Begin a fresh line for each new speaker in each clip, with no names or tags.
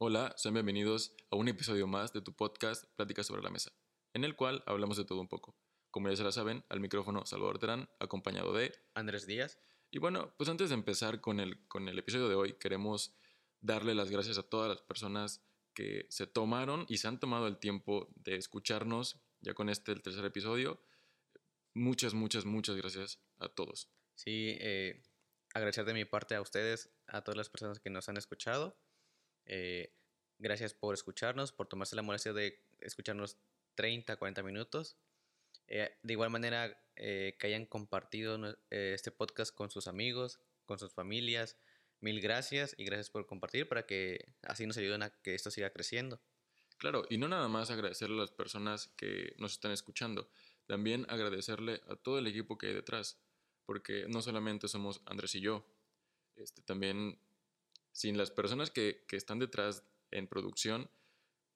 Hola, sean bienvenidos a un episodio más de tu podcast Pláticas sobre la Mesa, en el cual hablamos de todo un poco. Como ya se la saben, al micrófono Salvador Terán, acompañado de
Andrés Díaz.
Y bueno, pues antes de empezar con el, con el episodio de hoy, queremos darle las gracias a todas las personas que se tomaron y se han tomado el tiempo de escucharnos ya con este, el tercer episodio. Muchas, muchas, muchas gracias a todos.
Sí, eh, agradecer de mi parte a ustedes, a todas las personas que nos han escuchado. Eh, gracias por escucharnos, por tomarse la molestia de escucharnos 30, 40 minutos. Eh, de igual manera, que hayan compartido este podcast con sus amigos, con sus familias. Mil gracias y gracias por compartir para que así nos ayuden a que esto siga creciendo.
Claro, y no nada más agradecerle a las personas que nos están escuchando, también agradecerle a todo el equipo que hay detrás, porque no solamente somos Andrés y yo, este, también sin las personas que, que están detrás en producción,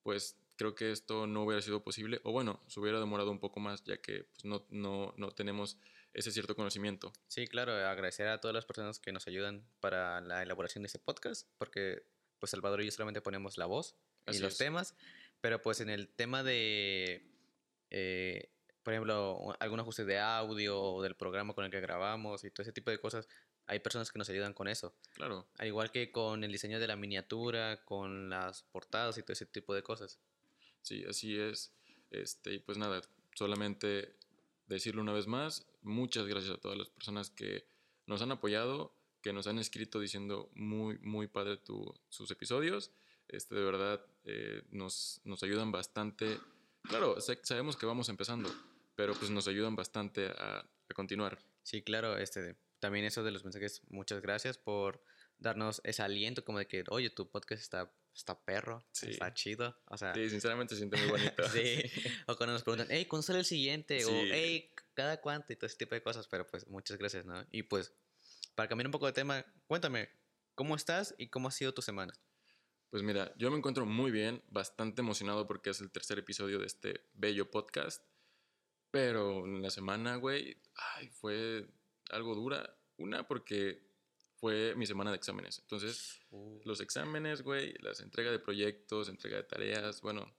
pues creo que esto no hubiera sido posible, o bueno, se hubiera demorado un poco más, ya que pues, no, no, no tenemos ese cierto conocimiento.
Sí, claro, agradecer a todas las personas que nos ayudan para la elaboración de este podcast, porque pues Salvador y yo solamente ponemos la voz y los temas, pero pues en el tema de, eh, por ejemplo, algún ajuste de audio o del programa con el que grabamos y todo ese tipo de cosas, hay personas que nos ayudan con eso.
Claro.
Al igual que con el diseño de la miniatura, con las portadas y todo ese tipo de cosas.
Sí, así es. Este, y pues nada, solamente decirlo una vez más, muchas gracias a todas las personas que nos han apoyado, que nos han escrito diciendo muy, muy padre tu, sus episodios este, de verdad eh, nos, nos ayudan bastante. Claro, sabemos que vamos empezando, pero pues nos ayudan bastante a, continuar.
Sí, claro, este, también eso de los mensajes, muchas gracias por darnos ese aliento como de que, oye, tu podcast está, está perro, está chido. O sea,
sí, sinceramente se siente muy bonito.
sí, o cuando nos preguntan, hey, ¿cuándo sale el siguiente? O, hey, ¿cada cuánto? Y todo ese tipo de cosas, pero pues muchas gracias, ¿no? Y pues, para cambiar un poco de tema, cuéntame, ¿cómo estás y cómo ha sido tu semana?
Pues mira, yo me encuentro muy bien, bastante emocionado porque es el tercer episodio de este bello podcast. Pero en la semana, güey, ay, fue algo dura. Una, porque fue mi semana de exámenes. Entonces, uh. los exámenes, güey, las entrega de proyectos, entrega de tareas, bueno,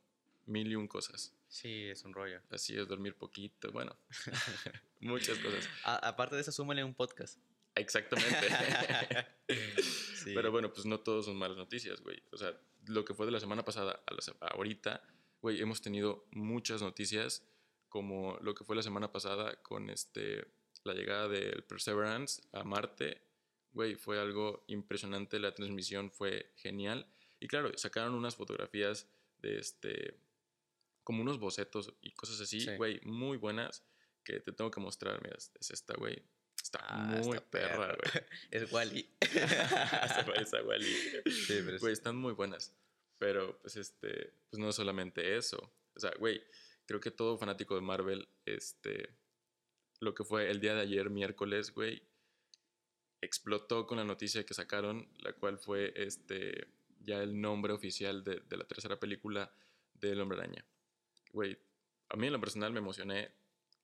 mil y un cosas.
Sí, es un rollo.
Así es, dormir poquito, bueno, muchas cosas.
aparte de eso, súmale un podcast.
Exactamente. Pero bueno, pues no todos son malas noticias, güey. O sea, lo que fue de la semana pasada a la, ahorita, güey, hemos tenido muchas noticias, como lo que fue la semana pasada con este, la llegada del Perseverance a Marte. Güey, fue algo impresionante, la transmisión fue genial. Y claro, sacaron unas fotografías de este, como unos bocetos y cosas así, güey, muy buenas que te tengo que mostrar. Mira, es esta, güey. Está ah, muy perra, güey.
Es Wally.
Se parece a Wally. Sí, pero Güey, están muy buenas. Pero, pues, este, pues no solamente eso. O sea, güey, creo que todo fanático de Marvel, este, lo que fue el día de ayer, miércoles, güey, explotó con la noticia que sacaron, la cual fue, este, ya el nombre oficial de, de la tercera película del Hombre Araña. Güey, a mí en lo personal me emocioné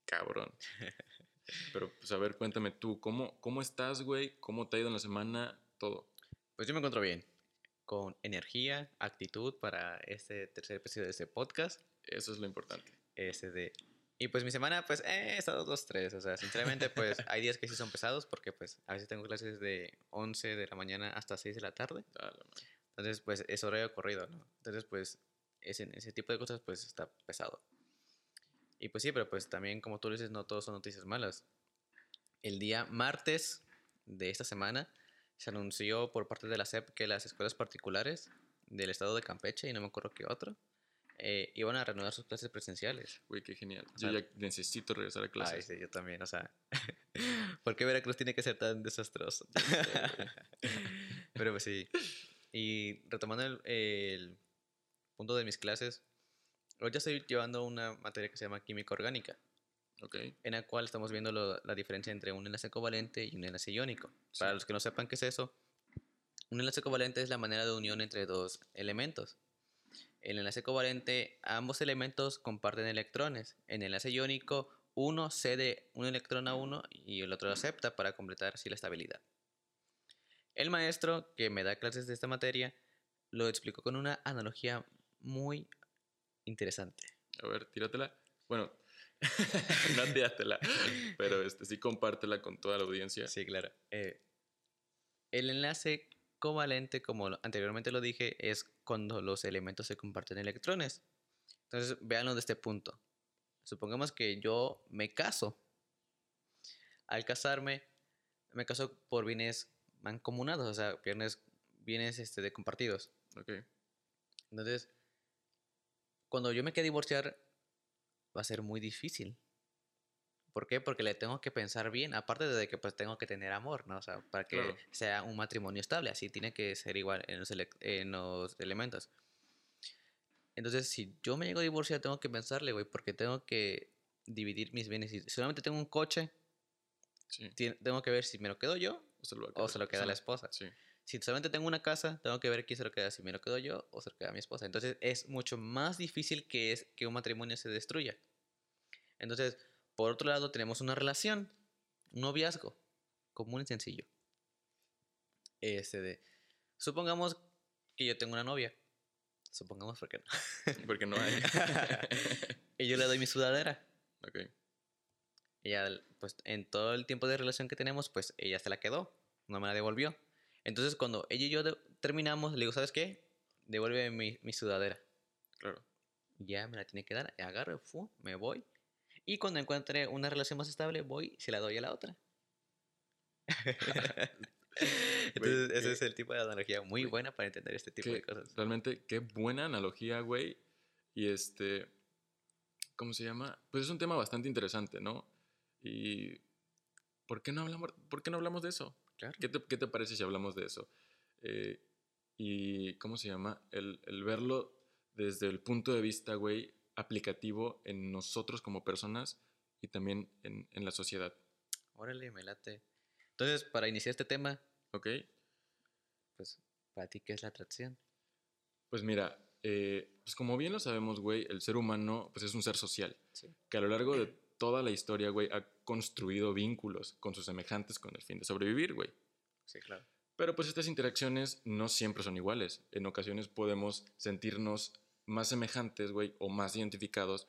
cabrón. Pero, pues, a ver, cuéntame tú, ¿cómo, cómo estás, güey? ¿Cómo te ha ido en la semana? Todo.
Pues yo me encuentro bien, con energía, actitud para este tercer episodio de este podcast.
Eso es lo importante.
Ese de... Y pues mi semana, pues, eh, he estado dos, tres. O sea, sinceramente, pues, hay días que sí son pesados porque, pues, a veces tengo clases de 11 de la mañana hasta 6 de la tarde. Entonces, pues, es horario corrido, ¿no? Entonces, pues, ese, ese tipo de cosas, pues, está pesado. Y pues sí, pero pues también como tú dices, no todos son noticias malas. El día martes de esta semana se anunció por parte de la SEP que las escuelas particulares del estado de Campeche y no me acuerdo qué otro, eh, iban a reanudar sus clases presenciales.
Uy, qué genial. yo ya necesito regresar a clases.
Ay, sí, yo también, o sea, ¿por qué Veracruz tiene que ser tan desastroso? Pero pues sí. Y retomando el, el punto de mis clases, Hoy ya estoy llevando una materia que se llama química orgánica.
Okay.
En la cual estamos viendo la diferencia entre un enlace covalente y un enlace iónico. Para los que no sepan qué es eso, un enlace covalente es la manera de unión entre dos elementos. En el enlace covalente, ambos elementos comparten electrones. En el enlace iónico, uno cede un electrón a uno y el otro lo acepta para completar así la estabilidad. El maestro que me da clases de esta materia lo explicó con una analogía muy interesante.
A ver, tíratela. Bueno, no tíratela, pero este, sí compártela con toda la audiencia.
Sí, claro. Eh, el enlace covalente, como anteriormente lo dije, es cuando los elementos se comparten electrones. Entonces, véanlo de este punto. Supongamos que yo me caso. Al casarme, me caso por bienes mancomunados, o sea, bienes, bienes este, de compartidos. Ok. Entonces, cuando yo me quiera divorciar, va a ser muy difícil. ¿Por qué? Porque le tengo que pensar bien, aparte de que pues tengo que tener amor, ¿no? O sea, para que sea un matrimonio estable, así tiene que ser igual en los, en los elementos. Entonces, si yo me llego a divorciar, tengo que pensarle, güey, porque tengo que dividir mis bienes. Si solamente tengo un coche, tengo que ver si me lo quedo yo o se lo, queda la esposa. Si solamente tengo una casa, tengo que ver quién se lo queda, si me lo quedo yo o se lo queda mi esposa. Entonces, es mucho más difícil que, es, que un matrimonio se destruya. Entonces, por otro lado, tenemos una relación, un noviazgo, común y sencillo. Este de, supongamos que yo tengo una novia. Supongamos porque no.
porque no hay.
y yo le doy mi sudadera. Ok. Ella, pues en todo el tiempo de relación que tenemos, pues ella se la quedó. No me la devolvió. Entonces, cuando ella y yo terminamos, le digo, ¿sabes qué? Devuelve mi, mi sudadera. Claro. Ya me la tiene que dar. Agarro, fu, me voy. Y cuando encuentre una relación más estable, voy y se la doy a la otra. Entonces, ese es el tipo de analogía muy buena para entender este tipo de cosas.
Realmente, qué buena analogía, güey. Y este, ¿cómo se llama? Pues es un tema bastante interesante, ¿no? Y ¿por qué no hablamos, ¿por qué no hablamos de eso? ¿Qué, te, ¿Qué, te, parece si hablamos de eso? Eh, y ¿cómo se llama? El, el verlo desde el punto de vista, güey, aplicativo en nosotros como personas y también en, en la sociedad.
Órale, me late. Entonces, para iniciar este tema,
ok.
Pues, ¿para ti qué es la atracción?
Pues mira, eh, pues como bien lo sabemos, güey, el ser humano pues es un ser social. Que a lo largo de toda la historia, güey, ha construido vínculos con sus semejantes con el fin de sobrevivir, güey.
Sí, claro.
Pero pues estas interacciones no siempre son iguales. En ocasiones podemos sentirnos más semejantes, güey, o más identificados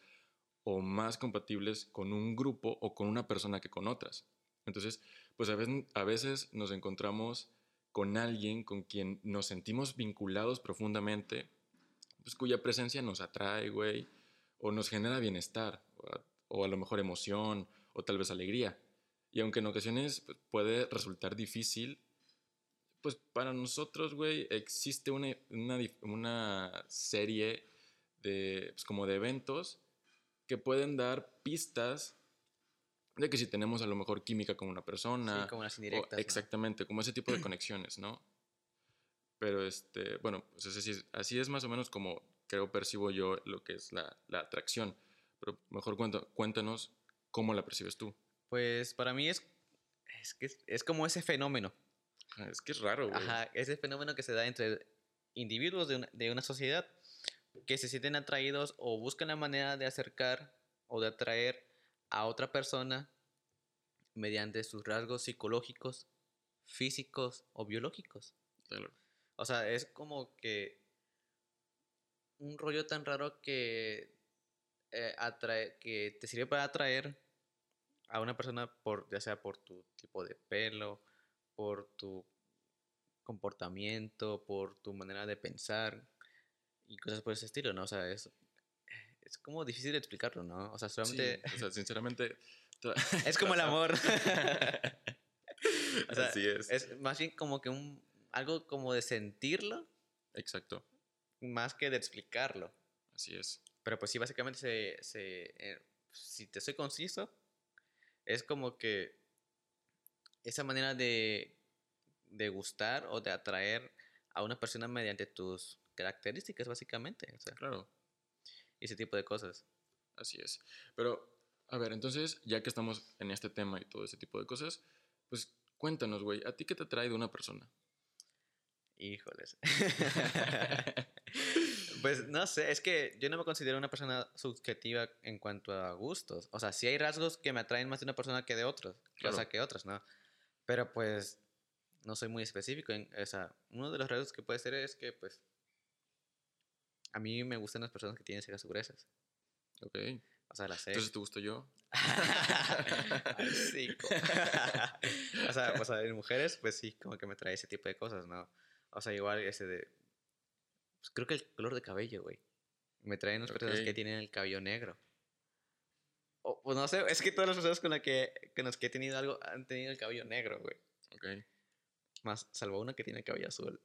o más compatibles con un grupo o con una persona que con otras. Entonces, pues a veces, a veces nos encontramos con alguien con quien nos sentimos vinculados profundamente, pues cuya presencia nos atrae, güey, o nos genera bienestar, o a, lo mejor emoción, o tal vez alegría. Y aunque en ocasiones pues, puede resultar difícil, pues para nosotros, güey, existe una, una, una serie de, pues, como de eventos que pueden dar pistas de que si tenemos a lo mejor química con una persona.
Sí, como las indirectas.
exactamente, como ese tipo de conexiones, ¿no? Pero, este, bueno, pues así, así, es más o menos como creo percibo yo lo que es la, la atracción. Pero mejor cuéntanos cómo la percibes tú.
Pues para mí es, es, que es, como ese fenómeno.
Es que es raro, güey.
Ajá, ese fenómeno que se da entre individuos de una, de una sociedad que se sienten atraídos o buscan la manera de acercar o de atraer a otra persona mediante sus rasgos psicológicos, físicos o biológicos. O sea, es como que un rollo tan raro que, eh, atrae, que te sirve para atraer a una persona por ya sea por tu tipo de pelo, por tu comportamiento, por tu manera de pensar, y cosas por ese estilo, ¿no? O sea, es, es como difícil de explicarlo, ¿no? O sea, solamente...
o sea, sinceramente...
es como el amor.
Así es.
Es más bien como que un... Algo como de sentirlo.
Exacto.
Más que de explicarlo.
Así es.
Pero pues sí, básicamente se... se eh, si te soy conciso, es como que esa manera de, de gustar o de atraer a una persona mediante tus características, básicamente. O sea,
claro.
Ese tipo de cosas.
Así es. Pero, a ver, entonces, ya que estamos en este tema y todo ese tipo de cosas, pues cuéntanos, güey, ¿a ti qué te atrae de una persona?
Híjoles. pues no sé, es que yo no me considero una persona subjetiva en cuanto a gustos. O sea, sí hay rasgos que me atraen más de una persona que de otros, o sea, que otras, ¿no? Pero pues no soy muy específico. En, o sea, uno de los rasgos que puede ser es que pues A mí me gustan las personas que tienen cejas gruesas.
Ok.
O sea, las cejas.
Entonces te gusto yo.
sí. o, sea, o sea, en mujeres, pues sí, como que me trae ese tipo de cosas, ¿no? O sea, igual ese de. Pues creo que el color de cabello, güey. Me traen las personas que tienen el cabello negro. O, pues no sé, es que todas las personas con, las que, con las que he tenido algo han tenido el cabello negro, güey.
Ok.
Más, salvo una que tiene el cabello azul.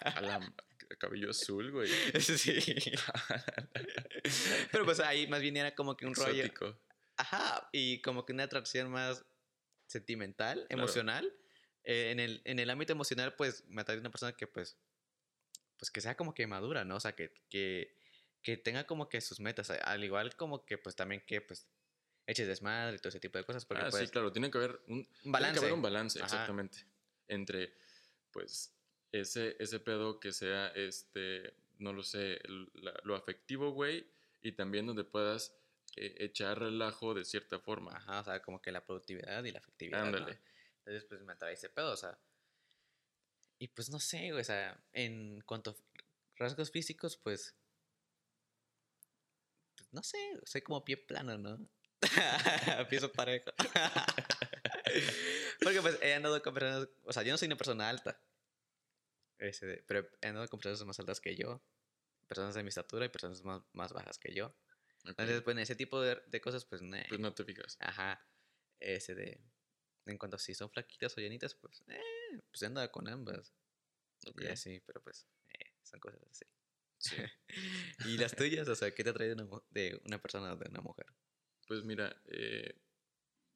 A la, cabello azul, güey.
Sí. Pero pues ahí más bien era como que un Exótico. rollo. Ajá, y como que una atracción más sentimental, emocional. Eh, en, el, en el ámbito emocional, pues me atrae una persona que pues, pues que sea como que madura, ¿no? O sea, que, que, que tenga como que sus metas, al igual como que pues también que pues eches desmadre y todo ese tipo de cosas.
Porque, ah, sí, pues claro, tiene que haber un, balance. Tiene que haber un balance, exactamente, entre pues ese, ese pedo que sea, este, no lo sé, lo afectivo, güey, y también donde puedas eh, echar relajo de cierta forma.
Ajá, o sea, como que la productividad y la afectividad. Ándale. Entonces, pues me atrae ese pedo, o sea. Y pues no sé, güey, o sea, en cuanto a rasgos físicos, pues. pues no sé, soy como pie plano, ¿no? Pienso parejo. Porque pues he andado con personas, o sea, yo no soy una persona alta. Ese, pero he andado con personas más altas que yo, personas de mi estatura y personas más, más bajas que yo. Entonces, pues en ese tipo de, de cosas, pues,
pues no te fijas.
Ajá. Ese de. En cuanto a si son flaquitas o llenitas, pues, eh, pues he andado con ambas. Okay. Y así, pero pues, eh, son cosas así. Sí. ¿Y las tuyas? O sea, ¿qué te atrae de una, de una persona o de una mujer?
Pues mira, eh,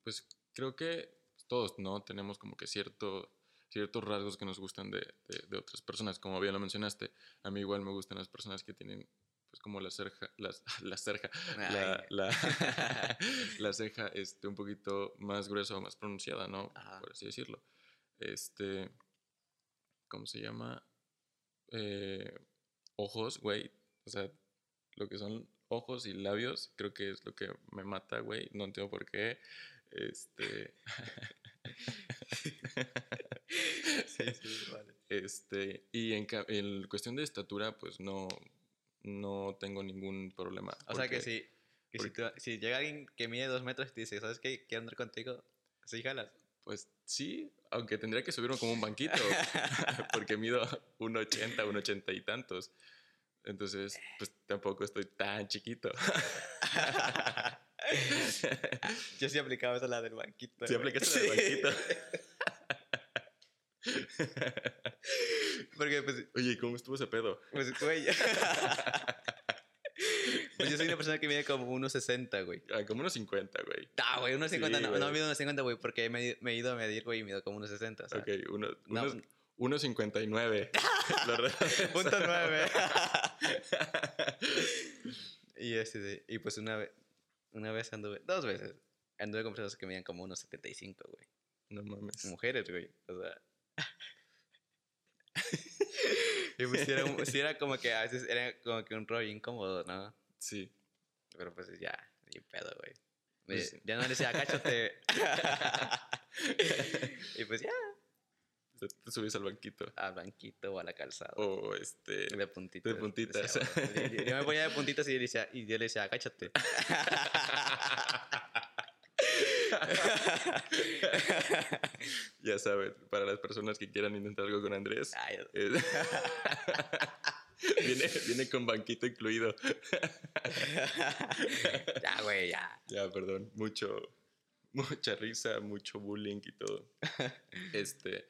pues creo que todos, ¿no? Tenemos como que cierto ciertos rasgos que nos gustan de, de, otras personas. Como bien lo mencionaste, a mí igual me gustan las personas que tienen pues como la ceja, la ceja, la, la, ceja este, un poquito más gruesa o más pronunciada, ¿no? Por así decirlo. Este, ¿cómo se llama? Eh, ojos, güey. O sea, lo que son ojos y labios, creo que es lo que me mata, güey. No entiendo por qué. Este. sí, sí, vale. Este, y en, en, cuestión de estatura, pues no, no tengo ningún problema.
O sea que si, si, llega alguien que mide dos metros y te dice, ¿sabes qué? Quiero andar contigo, ¿sí jalas?
Pues sí, aunque tendría que subirme como un banquito, porque mido 1,80, 1,80 y tantos. Entonces, pues tampoco estoy tan chiquito.
Yo sí aplicaba esa la del banquito.
Sí, aplicaste la del banquito.
Porque, pues.
Oye, ¿cómo estuvo ese pedo?
Pues, güey. pues yo soy una persona que mide como 1,60, güey.
Ah, como 1,50, güey.
Ah, güey, 1,50 no, no mido 1,50, güey, porque me, me, he ido a medir, güey, y mido como 1,60. O sea,
ok, 1,59.
Punto 9. y, este, y pues una vez, una vez anduve, dos veces, anduve con personas que medían como 1,75, güey.
No mames.
Mujeres, güey. O sea. y pues si era, como que a veces era como que un rollo incómodo, ¿no?
Sí.
Pero pues ya, ni pedo, güey. Pues ya no le decía, cáchate. y pues ya.
Te subís al banquito.
Al banquito o a la calzada.
O este.
De puntitas.
De puntitas.
yo, me ponía de puntitas y yo le decía, y yo le decía agáchate.
ya saben, para las personas que quieran intentar algo con Andrés. viene, viene con banquito incluido.
ya, güey, ya.
Ya, perdón. Mucho, mucha risa, mucho bullying y todo. Este,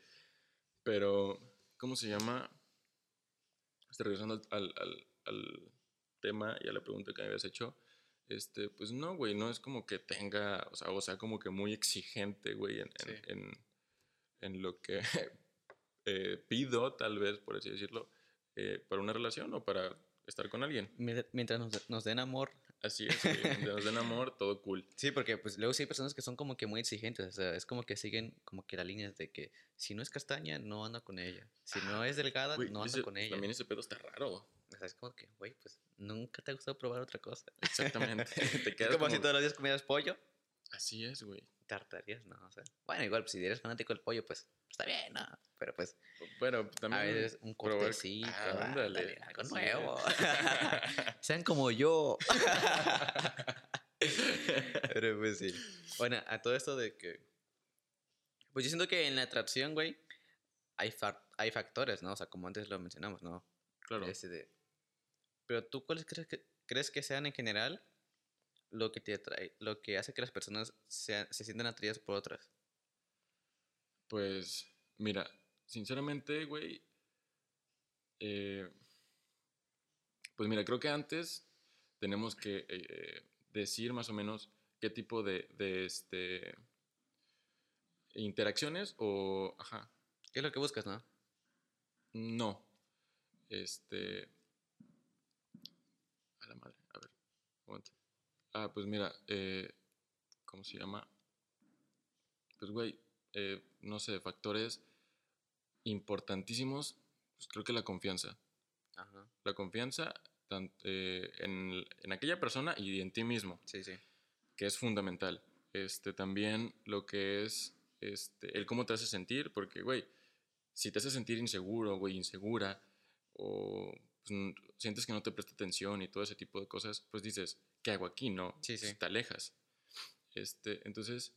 pero, ¿cómo se llama? Estoy regresando al, al, al tema y a la pregunta que me habías hecho este, pues no, güey, no es como que tenga, o sea, o sea como que muy exigente, güey, en, en, en, lo que eh, pido, tal vez, por así decirlo, eh, para una relación o para estar con alguien.
Mientras nos, nos den amor.
Así es, mientras nos den amor, todo cool.
Sí, porque pues luego sí hay personas que son como que muy exigentes, o sea, es como que siguen como que la línea de que si no es castaña, no anda con ella, si no es delgada, no anda con ella.
También ese pedo está raro.
O sea, es como que, güey, pues nunca te ha gustado probar otra cosa.
Exactamente.
te quedas como, si todos los días comieras pollo.
Así es, güey.
Tartarías, no, o sea. Bueno, igual, pues, si eres fanático del pollo, pues está bien, ¿no? Pero pues.
Pero también.
A veces un cortecito, ándale, algo nuevo. Sean como yo. Pero pues sí. Bueno, a todo esto de que. Pues yo siento que en la atracción, güey, hay, hay factores, ¿no? O sea, como antes lo mencionamos, ¿no?
Claro.
Ese de... Pero tú, ¿cuáles crees que, crees que sean en general lo que te atrae, lo que hace que las personas se sientan atraídas por otras?
Pues, mira, sinceramente, güey, eh, pues mira, creo que antes tenemos que eh, decir más o menos qué tipo de, de este, interacciones o, ajá.
¿Qué es lo que buscas, no?
No. Este, a la madre, a ver, Ah, pues mira, eh, ¿cómo se llama? Pues, güey, eh, no sé, factores importantísimos, pues creo que la confianza. Ajá. La confianza eh, en, en, aquella persona y en ti mismo.
Sí, sí.
Que es fundamental. Este, también lo que es este, el cómo te hace sentir, porque, güey, si te hace sentir inseguro, güey, insegura, o pues, sientes que no te presta atención y todo ese tipo de cosas, pues dices, ¿qué hago aquí? No,
sí, sí.
te alejas. Este, entonces,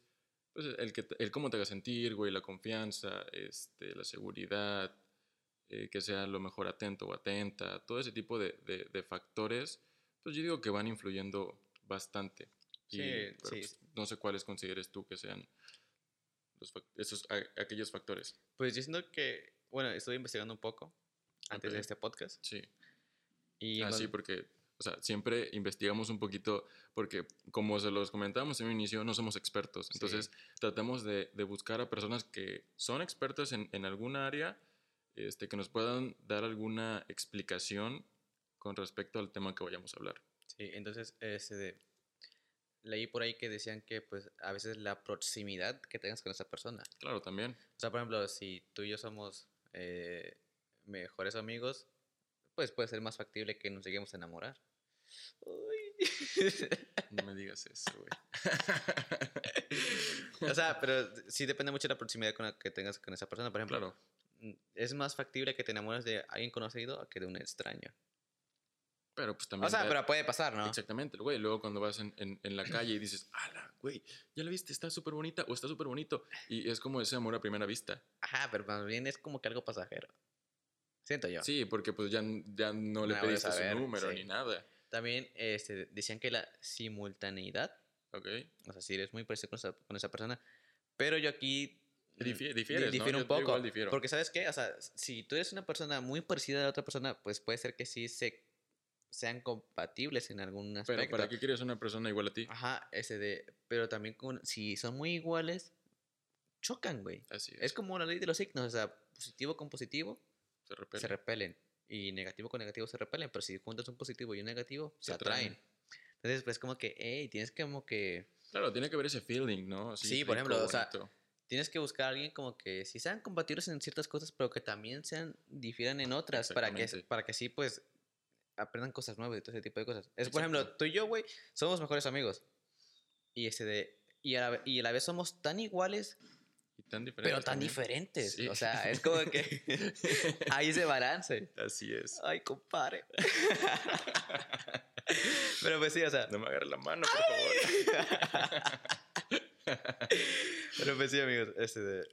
pues el, que, el cómo te haga sentir, güey, la confianza, este, la seguridad, eh, que sea lo mejor atento o atenta, todo ese tipo de, de, factores, pues yo digo que van influyendo bastante.
Sí. Pues,
no sé cuáles consideres tú que sean los, esos, aquellos factores.
Pues yo siento que, bueno, estoy investigando un poco antes de este podcast.
Sí. Y ah, sí, porque o sea, siempre investigamos un poquito porque, como se los comentábamos en un inicio, no somos expertos. Entonces, tratamos de, de, buscar a personas que son expertas en, en alguna área, este, que nos puedan dar alguna explicación con respecto al tema que vayamos a hablar.
Sí, entonces, este, leí por ahí que decían que, pues, a veces la proximidad que tengas con esa persona.
Claro, también.
O sea, por ejemplo, si tú y yo somos eh, mejores amigos, pues puede ser más factible que nos lleguemos a enamorar.
No me digas eso, güey.
o sea, pero sí depende mucho de la proximidad con la que tengas con esa persona. Por ejemplo, mm, es más factible que te enamores de alguien conocido que de un extraño.
Pero pues también.
O sea, pero puede pasar, ¿no?
Exactamente, güey. Luego cuando vas en, en, la calle y dices, ala, güey, ya la viste, está súper bonita o está súper bonito. Y es como ese amor a primera vista.
Ajá, pero más bien es como que algo pasajero. Siento yo.
Sí, porque pues ya, ya no le pediste su número ni nada.
También este, decían que la simultaneidad.
Ok.
O sea, si eres muy parecido con esa, con esa persona. Pero yo aquí.
Mm, difieres,
difiero un poco. Porque, ¿sabes qué? O sea, si tú eres una persona muy parecida a la otra persona, pues puede ser que sí se, sean compatibles en algún aspecto.
Pero ¿para qué quieres una persona igual a ti?
Ajá, ese de. Pero también, con, si son muy iguales, chocan, güey.
Así es.
Es como la ley de los signos. O sea, positivo con positivo
se
repelen. Y negativo con negativo se repelen, pero si juntas un positivo y un negativo, se, atraen. Entonces, pues como que, hey, tienes que como que...
Claro, tiene que haber ese feeling, ¿no?
sí, por ejemplo, o sea, tienes que buscar a alguien como que si sean compatibles en ciertas cosas, pero que también sean difieran en otras, para que, para que sí, pues, aprendan cosas nuevas y todo ese tipo de cosas. Es, por ejemplo, tú y yo, güey, somos mejores amigos. Y ese de... Y y a la vez somos tan iguales pero tan diferentes. O sea, es como que hay ese balance.
Así es.
Ay, compadre. Pero pues sí, o sea.
No me agarres la mano, por favor.
Pero pues sí, amigos, este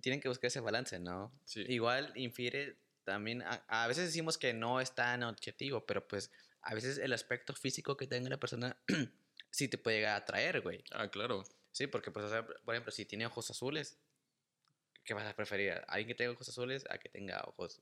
tienen que buscar ese balance, ¿no?
Sí.
Igual infiere también, a, a, veces decimos que no es tan objetivo, pero pues a veces el aspecto físico que tenga la persona sí te puede llegar a atraer, güey.
Ah, claro.
Sí, porque, pues, por ejemplo, si tiene ojos azules, ¿qué vas a preferir? ¿Alguien que tenga ojos azules a que tenga ojos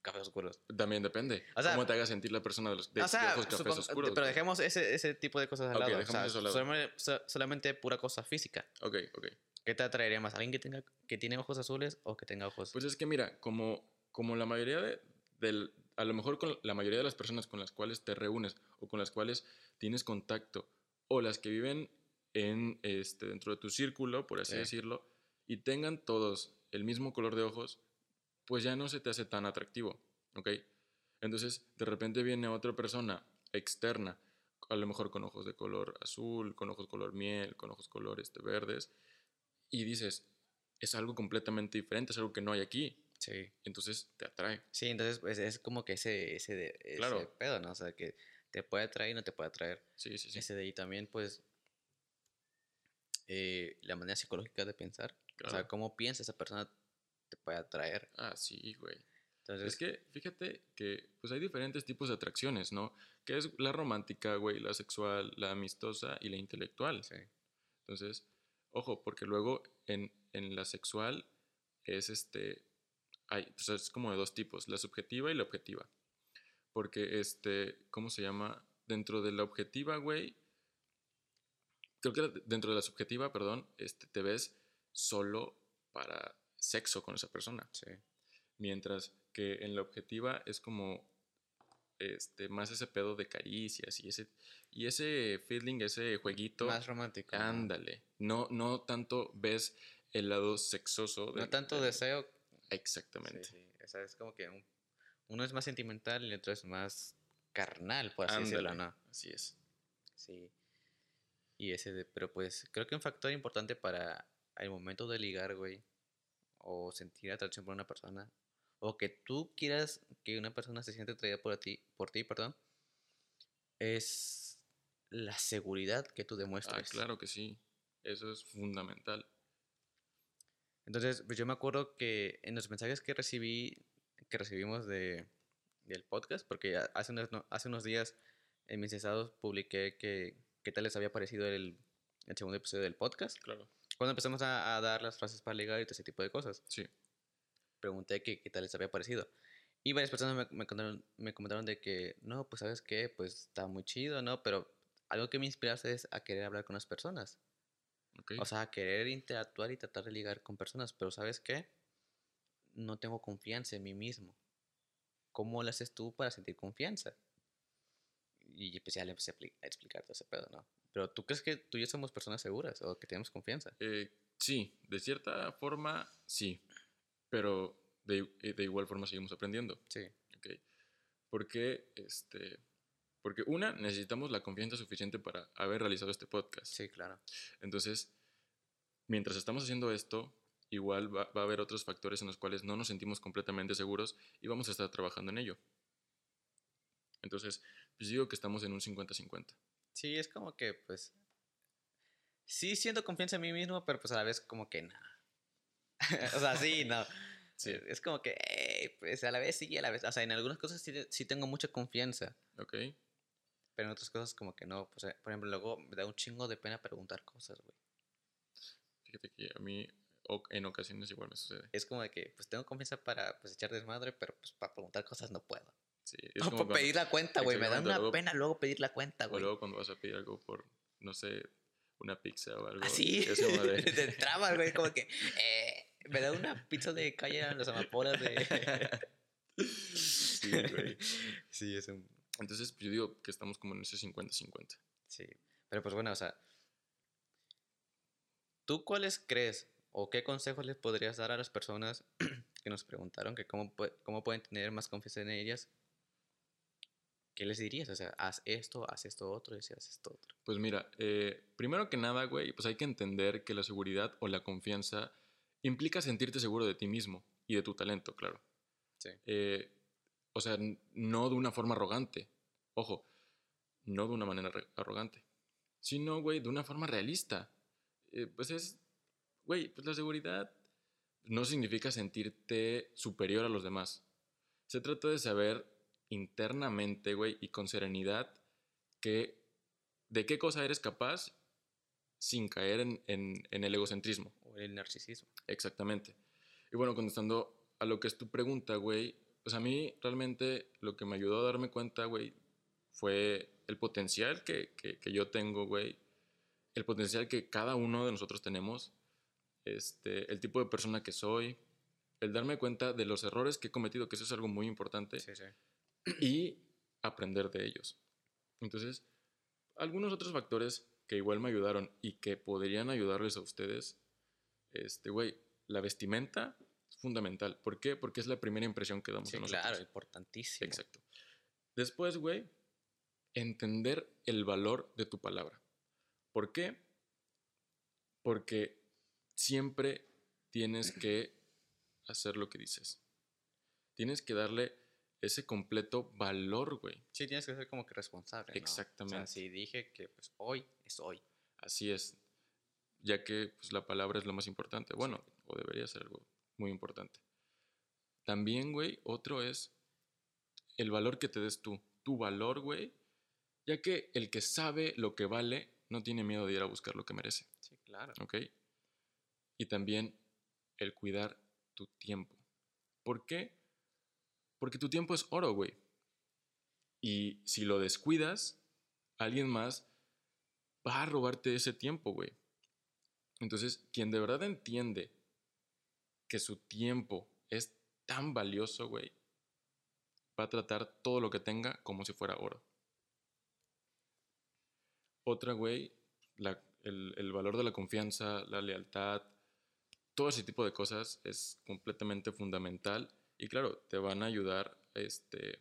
cafés oscuros?
También depende. O sea, ¿Cómo te haga sentir la persona de los ojos cafés oscuros?
Pero dejemos ese, ese tipo de cosas al lado. Dejemos eso al lado. Solamente, solamente, pura cosa física.
Ok, ok.
¿Qué te atraería más? ¿Alguien que, tenga, que tiene ojos azules o que tenga ojos...?
Pues es que mira, como, como la mayoría de... Del, a lo mejor con la mayoría de las personas con las cuales te reúnes o con las cuales tienes contacto o las que viven en, este, dentro de tu círculo, por así decirlo, y tengan todos el mismo color de ojos, pues ya no se te hace tan atractivo, ¿ok? Entonces, de repente viene otra persona externa a lo mejor con ojos de color azul, con ojos color miel, con ojos color este, verdes, y dices, es algo completamente diferente, es algo que no hay aquí. Sí. Entonces te atrae.
Sí, entonces pues, es como que ese, ese, ese pedo, ¿no? O sea, que te puede atraer y no te puede atraer. Sí, sí, sí. Ese de ahí también, pues, eh, la manera psicológica de pensar. O sea, cómo piensa esa persona te puede atraer.
Ah, sí, güey. Entonces, es que fíjate que pues hay diferentes tipos de atracciones, ¿no? Que es la romántica, güey, la sexual, la amistosa y la intelectual. Sí. Entonces, ojo, porque luego en, en la sexual es este, hay, pues es como de dos tipos, la subjetiva y la objetiva. Porque, este, ¿cómo se llama? Dentro de la objetiva, güey, creo que dentro de la subjetiva, perdón, este, te ves solo para sexo con esa persona. Sí. Mientras que en la objetiva es como este, más ese pedo de caricias y ese, y ese feeling, ese jueguito.
Más romántico.
Ándale. No, no tanto ves el lado sexoso.
no tanto deseo.
Exactamente.
Sí, sí. es como que uno es más sentimental y el otro es más carnal, por así decirlo, ¿no?
Así es.
Sí. Y ese de, pero pues creo que un factor importante para el momento de ligar, güey, o sentir atracción por una persona, o que tú quieras que una persona se siente atraída por ti, por ti, perdón, es la seguridad que tú demuestras.
Ah, claro que sí. Eso es fundamental.
Entonces, pues yo me acuerdo que en los mensajes que recibí, que recibimos de, del podcast, porque hace unos, hace unos días en mis estados publiqué que qué tal les había parecido el, el segundo episodio del podcast. Claro. Cuando empezamos a, a, dar las frases para ligar y todo ese tipo de cosas. Sí. Pregunté qué, qué tal les había parecido. Y varias personas me, me, comentaron, me comentaron de que, no, pues sabes qué, pues está muy chido, ¿no? Pero algo que me inspiraste es a querer hablar con las personas. O sea, querer interactuar y tratar de ligar con personas, pero ¿sabes qué? No tengo confianza en mí mismo. ¿Cómo lo haces tú para sentir confianza? Y pues ya le empecé a explicar todo ese pedo, ¿no? Pero ¿tú crees que tú y yo somos personas seguras o que tenemos confianza?
Eh, sí, de cierta forma sí, pero de, eh, de, igual forma seguimos aprendiendo. Sí. Okay. Porque este, porque una, necesitamos la confianza suficiente para haber realizado este podcast.
Sí, claro.
Entonces, mientras estamos haciendo esto, igual va, a haber otros factores en los cuales no nos sentimos completamente seguros y vamos a estar trabajando en ello. Entonces, pues digo que estamos en un 50-50.
Sí, es como que, pues, sí siento confianza en mí mismo, pero pues a la vez como que no. o sea, sí, no. Sí. Es como que, pues a la vez sí, a la vez. O sea, en algunas cosas sí, sí tengo mucha confianza. Ok. Pero en otras cosas como que no. Pues, eh, por ejemplo, luego me da un chingo de pena preguntar cosas, güey.
Fíjate que a mí en ocasiones igual me sucede.
Es como de que pues tengo confianza para pues, echar desmadre, pero pues para preguntar cosas no puedo. Sí, es como para pedir la cuenta, güey. Me da una pena luego pedir la cuenta, güey.
O luego cuando vas a pedir algo por, no sé, una pizza o algo.
Así. ¿Ah. Te trabas, güey. Como que, eh, me da una pizza de calle a las amapolas de...
sí, güey. Sí, es un entonces, pues, yo digo que estamos como en ese 50-50.
Sí, pero pues bueno, o sea, ¿tú cuáles crees o qué consejos les podrías dar a las personas que nos preguntaron que cómo, cómo pueden tener más confianza en ellas? ¿Qué les dirías? O sea, haz esto, haz esto otro, y haz esto otro.
Pues mira, eh, primero que nada, güey, pues hay que entender que la seguridad o la confianza implica sentirte seguro de ti mismo y de tu talento, claro. Sí. Eh, o sea, no de una forma arrogante. Ojo, no de una manera arrogante. Sino, güey, de una forma realista. Eh, pues es, güey, pues la seguridad no significa sentirte superior a los demás. Se trata de saber internamente, güey, y con serenidad, que, de qué cosa eres capaz sin caer en, en el egocentrismo.
O el narcisismo.
Exactamente. Y bueno, contestando a lo que es tu pregunta, güey, pues a mí realmente lo que me ayudó a darme cuenta, güey, fue el potencial que, que, yo tengo, güey, el potencial que cada uno de nosotros tenemos, este, el tipo de persona que soy, el darme cuenta de los errores que he cometido, que eso es algo muy importante, sí, sí. Y aprender de ellos. Entonces, algunos otros factores que igual me ayudaron y que podrían ayudarles a ustedes, este, güey, la vestimenta fundamental. ¿Por qué? Porque es la primera impresión que damos
sí,
nosotros.
Claro, importantísimo.
Exacto. Después, güey, entender el valor de tu palabra. ¿Por qué? Porque siempre tienes que hacer lo que dices. Tienes que darle ese completo valor, güey.
Sí, tienes que ser como que responsable. Exactamente. O sea, si dije que pues hoy es hoy.
Así es. Ya que pues, la palabra es lo más importante. Bueno, o debería ser algo muy importante. También, güey, otro es el valor que te des tú. Tu valor, güey. Ya que el que sabe lo que vale no tiene miedo de ir a buscar lo que merece.
Sí, claro.
¿Ok? Y también el cuidar tu tiempo. ¿Por qué? Porque tu tiempo es oro, güey. Y si lo descuidas, alguien más va a robarte ese tiempo, güey. Entonces, quien de verdad entiende que su tiempo es tan valioso, güey, va a tratar todo lo que tenga como si fuera oro. Otra, güey, el, el, valor de la confianza, la lealtad, todo ese tipo de cosas es completamente fundamental y claro, te van a ayudar, este,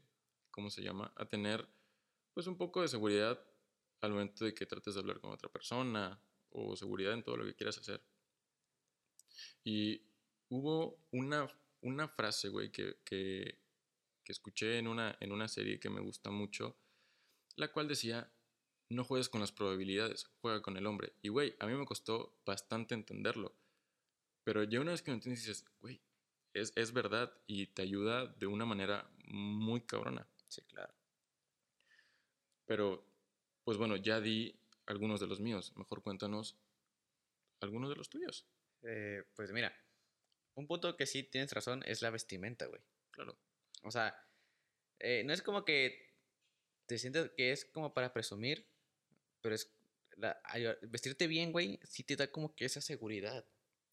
¿cómo se llama? A tener pues un poco de seguridad al momento de que trates de hablar con otra persona o seguridad en todo lo que quieras hacer. Y hubo una, una frase, güey, que, que, escuché en una, en una serie que me gusta mucho, la cual decía, no juegues con las probabilidades, juega con el hombre. Y, güey, a mí me costó bastante entenderlo. Pero ya una vez que lo entiendes dices, güey, es, es verdad y te ayuda de una manera muy cabrona.
Sí, claro.
Pero, pues bueno, ya di algunos de los míos. Mejor cuéntanos algunos de los tuyos.
Eh, pues mira, un punto que sí tienes razón es la vestimenta, güey.
Claro.
O sea, eh, no es como que te sientes que es como para presumir, pero es vestirte bien, güey, sí te da como que esa seguridad.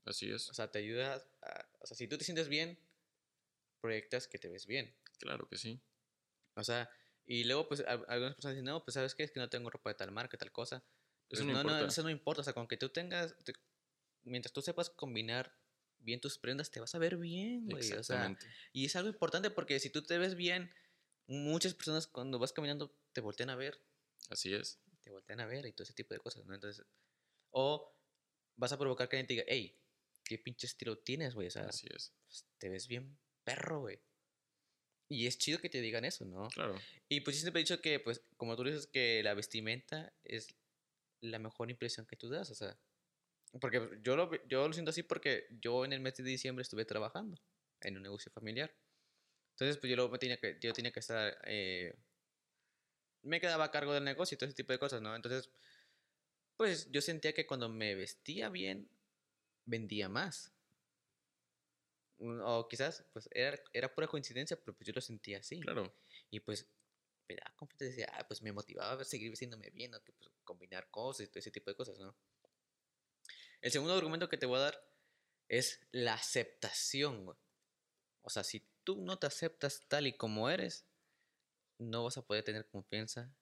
Así es.
O sea, te ayuda a, o sea, si tú te sientes bien, proyectas que te ves bien.
Claro que sí.
O sea, y luego pues algunas personas dicen, no, pues sabes qué, es que no tengo ropa de tal marca, tal cosa. Eso pues, no, no, eso no importa, o sea, con que tú tengas, mientras tú sepas combinar bien tus prendas, te vas a ver bien, güey. O sea, y es algo importante porque si tú te ves bien, muchas personas cuando vas caminando te voltean a ver.
Así es.
Te voltean a ver y todo ese tipo de cosas, ¿no? Entonces, o vas a provocar que alguien te diga, hey, qué pinche estilo tienes, güey. O sea,
Así es.
Pues, te ves bien perro, güey. Y es chido que te digan eso, ¿no?
Claro.
Y pues yo siempre he dicho que, pues, como tú dices, que la vestimenta es la mejor impresión que tú das, o sea. Porque yo lo, yo lo siento así porque yo en el mes de diciembre estuve trabajando en un negocio familiar. Entonces, pues yo, lo, tenía, que, yo tenía que estar... Eh, me quedaba a cargo del negocio y todo ese tipo de cosas, ¿no? Entonces, pues yo sentía que cuando me vestía bien, vendía más. O quizás, pues era, era pura coincidencia, pero pues yo lo sentía así.
Claro.
Y pues me daba decía, ah, pues me motivaba a seguir vestiéndome bien, ¿no? Que pues combinar cosas y todo ese tipo de cosas, ¿no? El segundo argumento que te voy a dar es la aceptación, O sea, si tú no te aceptas tal y como eres, no vas a poder tener confianza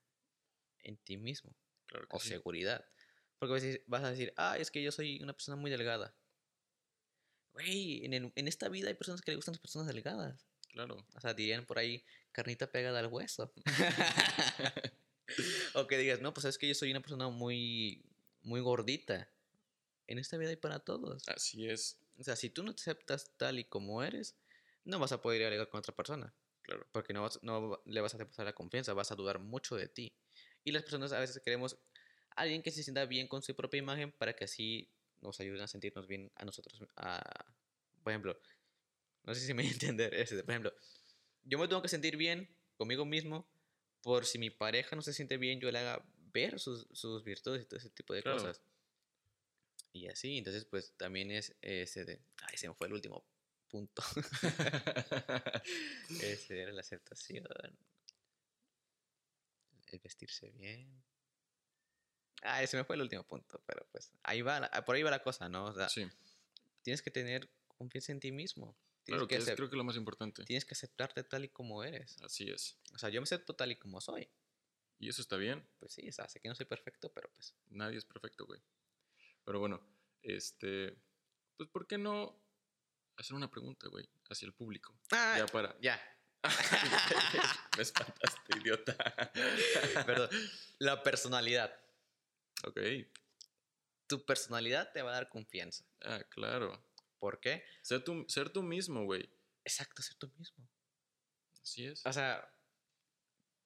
en ti mismo.
Claro
o seguridad. Porque vas a decir, ah, es que yo soy una persona muy delgada. Güey, en, en esta vida hay personas que le gustan las personas delgadas.
Claro.
O sea, dirían por ahí, carnita pegada al hueso. o que digas, no, pues es que yo soy una persona muy, muy gordita. En esta vida hay para todos.
Así es.
O sea, si tú no te aceptas tal y como eres, no vas a poder ir a ligar con otra persona.
Claro.
Porque no, no le vas a pasar la confianza, vas a dudar mucho de ti. Y las personas a veces queremos alguien que se sienta bien con su propia imagen para que así nos ayuden a sentirnos bien a nosotros. por ejemplo, no sé si me entender ese, por ejemplo, yo me tengo que sentir bien conmigo mismo por si mi pareja no se siente bien, yo le haga ver sus, sus virtudes y todo ese tipo de cosas. Y así, entonces pues también es ese de... Ay, se me fue el último punto. ese era la aceptación. El vestirse bien. Ah, ese me fue el último punto, pero pues ahí va, por ahí va la cosa, ¿no? O sea,
sí.
tienes que tener confianza en ti mismo.
claro, que, es creo que lo más importante.
Tienes que aceptarte tal y como eres.
Así es.
O sea, yo me acepto tal y como soy.
¿Y eso está bien?
Pues sí, o sea, sé que no soy perfecto, pero pues...
Nadie es perfecto, güey. Pero bueno, este... Pues, ¿por qué no hacer una pregunta, güey, hacia el público?
Ah,
ya para...
Ya.
me espantaste, idiota.
Perdón. La personalidad.
Ok.
Tu personalidad te va a dar confianza.
Ah, claro.
¿Por qué?
Ser tú, ser tú mismo, güey.
Exacto, ser tú mismo.
Así es.
O sea,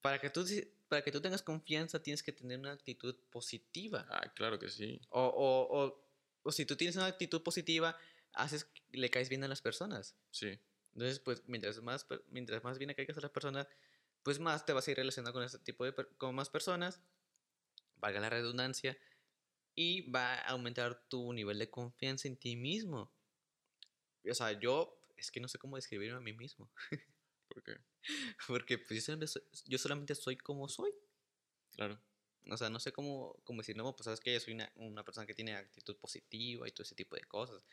para que tú, para que tú tengas confianza tienes que tener una actitud positiva.
Ah, claro que sí.
O, o, o, o si tú tienes una actitud positiva, haces, le caes bien a las personas.
Sí.
Entonces, pues, mientras más, mientras más bien le caigas a las personas, pues más te vas a ir relacionando con este tipo de, con más personas, valga la redundancia, y va a aumentar tu nivel de confianza en ti mismo. O sea, yo es que no sé cómo describirme a mí mismo.
¿Por qué?
Porque pues, yo, solamente soy, como soy.
Claro.
O sea, no sé cómo, cómo decir, no, pues sabes que yo soy una, una, persona que tiene actitud positiva y todo ese tipo de cosas.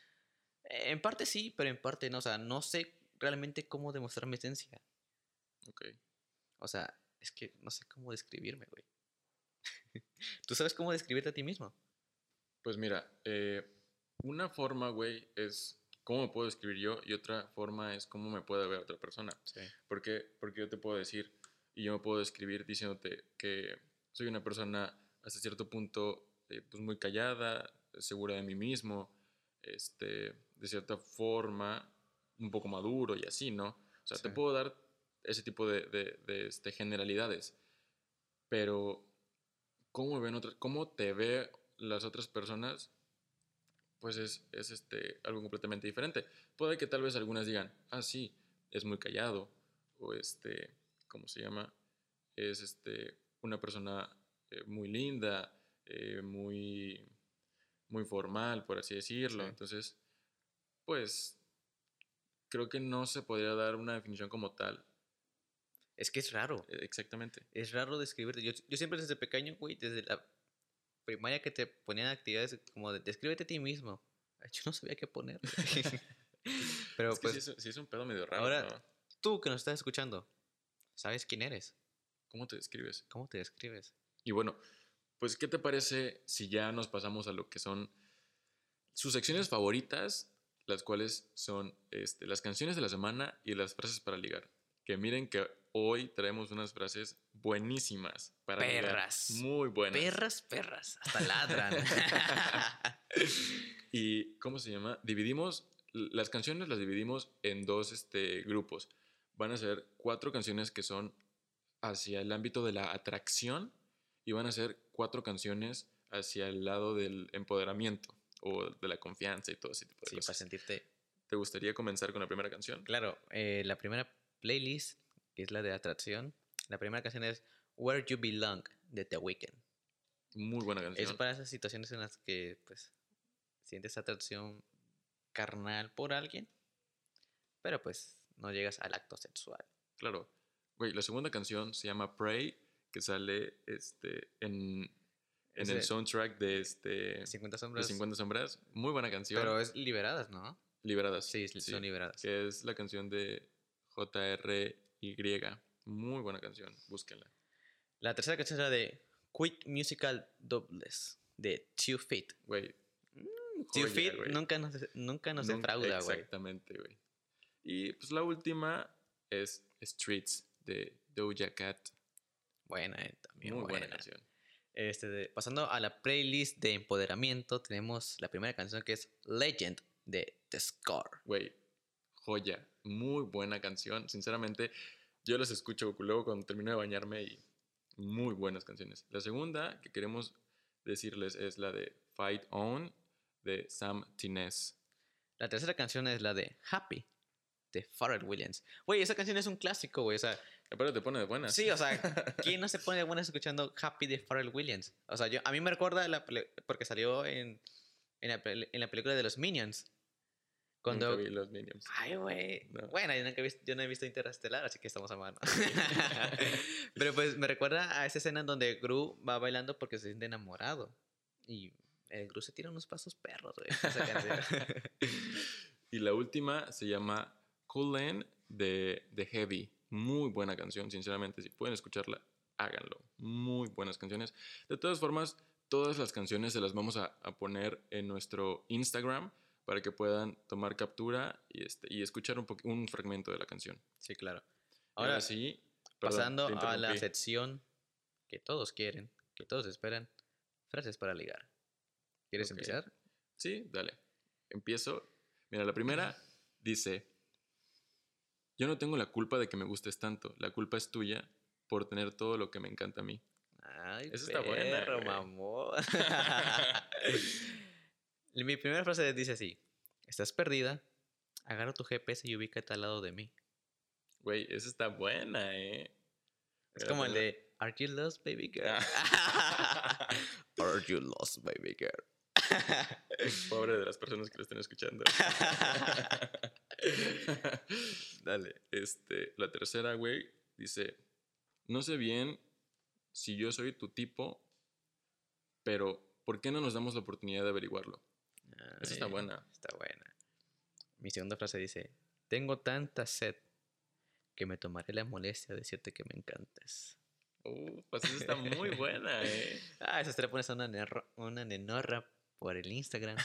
En parte sí, pero en parte no. O sea, no sé realmente cómo demostrar mi esencia.
Ok.
O sea, es que no sé cómo describirme, güey. ¿Tú sabes cómo describirte a ti mismo?
Pues mira, eh, una forma, güey, es cómo me puedo describir yo y otra forma es cómo me puede ver otra persona.
Sí.
Porque, porque yo te puedo decir y yo me puedo describir diciéndote que soy una persona hasta cierto punto eh, pues muy callada, segura de mí mismo, este, de cierta forma un poco maduro y así, ¿no? O sea, te puedo dar ese tipo de, de, este, generalidades, pero ¿cómo, ven otras, ¿cómo te ve las otras personas? Pues es, es este, algo completamente diferente. Puede que tal vez algunas digan, ah, sí, es muy callado, o este, ¿cómo se llama? Es este, una persona eh, muy linda, eh, muy, muy formal, por así decirlo. Entonces, pues creo que no se podría dar una definición como tal.
Es que es raro.
E, exactamente.
Es raro describirte. Yo, yo siempre desde pequeño, güey, desde la primaria que te ponían actividades como de descríbete a ti mismo. Yo no sabía qué poner.
Pero es pues. Sí es, un pedo medio raro.
Ahora, tú que nos estás escuchando, ¿sabes quién eres?
¿Cómo te describes?
¿Cómo te describes?
Y bueno, pues, ¿qué te parece si ya nos pasamos a lo que son sus secciones favoritas las cuales son este, las canciones de la semana y las frases para ligar. Que miren que hoy traemos unas frases buenísimas para
perras.
Muy buenas.
Perras, perras. Hasta ladran.
y, ¿cómo se llama? Dividimos, las canciones las dividimos en dos este, grupos. Van a ser cuatro canciones que son hacia el ámbito de la atracción y van a ser cuatro canciones hacia el lado del empoderamiento o de la confianza y todo ese tipo de
sí,
cosas.
para sentirte...
¿Te gustaría comenzar con la primera canción?
Claro, eh, la primera playlist, que es la de atracción, la primera canción es Where You Belong de The Weeknd.
Muy buena canción.
Es para esas situaciones en las que pues sientes atracción carnal por alguien, pero pues no llegas al acto sexual.
Claro. Güey, la segunda canción se llama Pray, que sale este, en en el soundtrack de este
50 sombras.
De 50 sombras. Muy buena canción.
Pero es Liberadas, ¿no?
Liberadas.
Sí, son liberadas.
Que es la canción de JRY. Muy buena canción, búsquenla.
La tercera canción es la de Quick Musical Doubles de Two Feet.
Güey.
Mm, Two Feet nunca nos, nunca nos defrauda, güey.
Exactamente, güey. Y pues la última es Streets de Doja Cat.
Buena, eh, también.
Muy buena canción.
Este, pasando a la playlist de empoderamiento, tenemos la primera canción que es Legend de The Score.
Güey, joya, muy buena canción. Sinceramente, yo las escucho luego cuando termino de bañarme y muy buenas canciones. La segunda que queremos decirles es la de Fight On de Sam Tines.
La tercera canción es la de Happy de Pharrell Williams. Güey, esa canción es un clásico, güey. O sea,
pero te pone de buenas.
Sí, o sea, ¿quién no se pone de buenas escuchando Happy de Pharrell Williams? O sea, yo, a mí me recuerda la, porque salió en, en, la, en la película de los Minions.
Cuando... Nunca vi los Minions.
Ay, güey. Bueno, yo, nunca yo no he visto Interestelar, así que estamos a mano. Pero pues me recuerda a esa escena en donde Gru va bailando porque se siente enamorado. Y el Gru se tira unos pasos perros, güey.
y la última se llama Cool de, de Heavy. Muy buena canción, sinceramente. Si pueden escucharla, háganlo. Muy buenas canciones. De todas formas, todas las canciones se las vamos a, poner en nuestro Instagram para que puedan tomar captura y, este, y escuchar un, un fragmento de la canción.
Sí, claro.
Ahora sí,
pasando a la sección que todos quieren, que todos esperan. Frases para ligar. ¿Quieres empezar?
Sí, dale. Empiezo. Mira, la primera dice, yo no tengo la culpa de que me gustes tanto, la culpa es tuya por tener todo lo que me encanta a mí.
Ay, Eso está bueno. mamón. Mi primera frase dice así, estás perdida, agarra tu GPS y ubícate al lado de mí.
Güey, esa está buena, ¿eh?
Es como el de, ¿Are you lost, baby girl?
¿Are you lost, baby girl? Pobre de las personas que lo estén escuchando. Dale. Este, la tercera, güey, dice: No sé bien si yo soy tu tipo, pero ¿por qué no nos damos la oportunidad de averiguarlo? Esa está buena.
Está buena. Mi segunda frase dice: Tengo tanta sed que me tomaré la molestia de decirte que me encantes.
Uh, pues esa está muy buena, ¿eh?
ah, esa te la pones a una, una nenorra por el Instagram.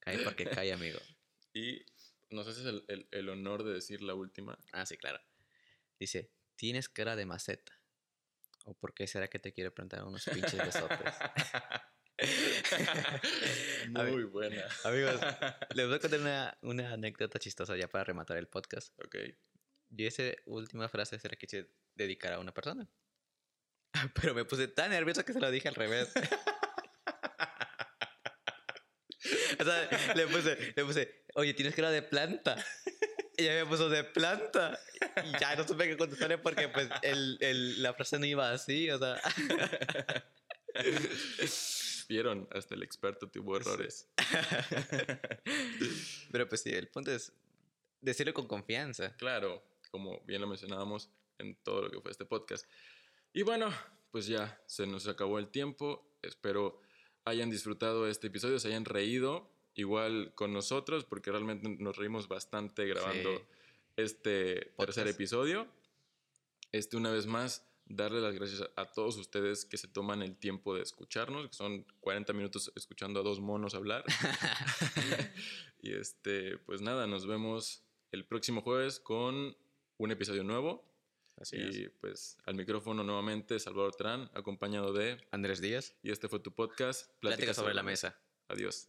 cae porque cae, amigo.
Y nos haces el, el, honor de decir la última.
Ah, sí, claro. Dice, tienes cara de maceta. ¿O por qué será que te quiere plantar unos pinches besotes?
Muy buena.
Amigos, les voy a contar una, una, anécdota chistosa ya para rematar el podcast.
Ok.
Y esa última frase se la quise dedicar a una persona. Pero me puse tan nervioso que se lo dije al revés. o sea, le puse, le puse, oye, tienes que era de planta. Y ella me puso de planta. Y ya no supe qué contestarle porque pues el, el, la frase no iba así, o sea.
Hasta el experto tuvo errores.
Pero pues sí, el punto es decirlo con confianza.
Claro, como bien lo mencionábamos en todo lo que fue este podcast. Y bueno, pues ya se nos acabó el tiempo. Espero hayan disfrutado este episodio, se hayan reído igual con nosotros, porque realmente nos reímos bastante grabando este tercer episodio. Este, una vez más, darle las gracias a todos ustedes que se toman el tiempo de escucharnos, que son 40 minutos escuchando a dos monos hablar. y este, pues nada, nos vemos el próximo jueves con un episodio nuevo. Así y pues al micrófono nuevamente Salvador Trán, acompañado de
Andrés Díaz.
Y este fue tu podcast,
Plática, sobre, la mesa.
Adiós.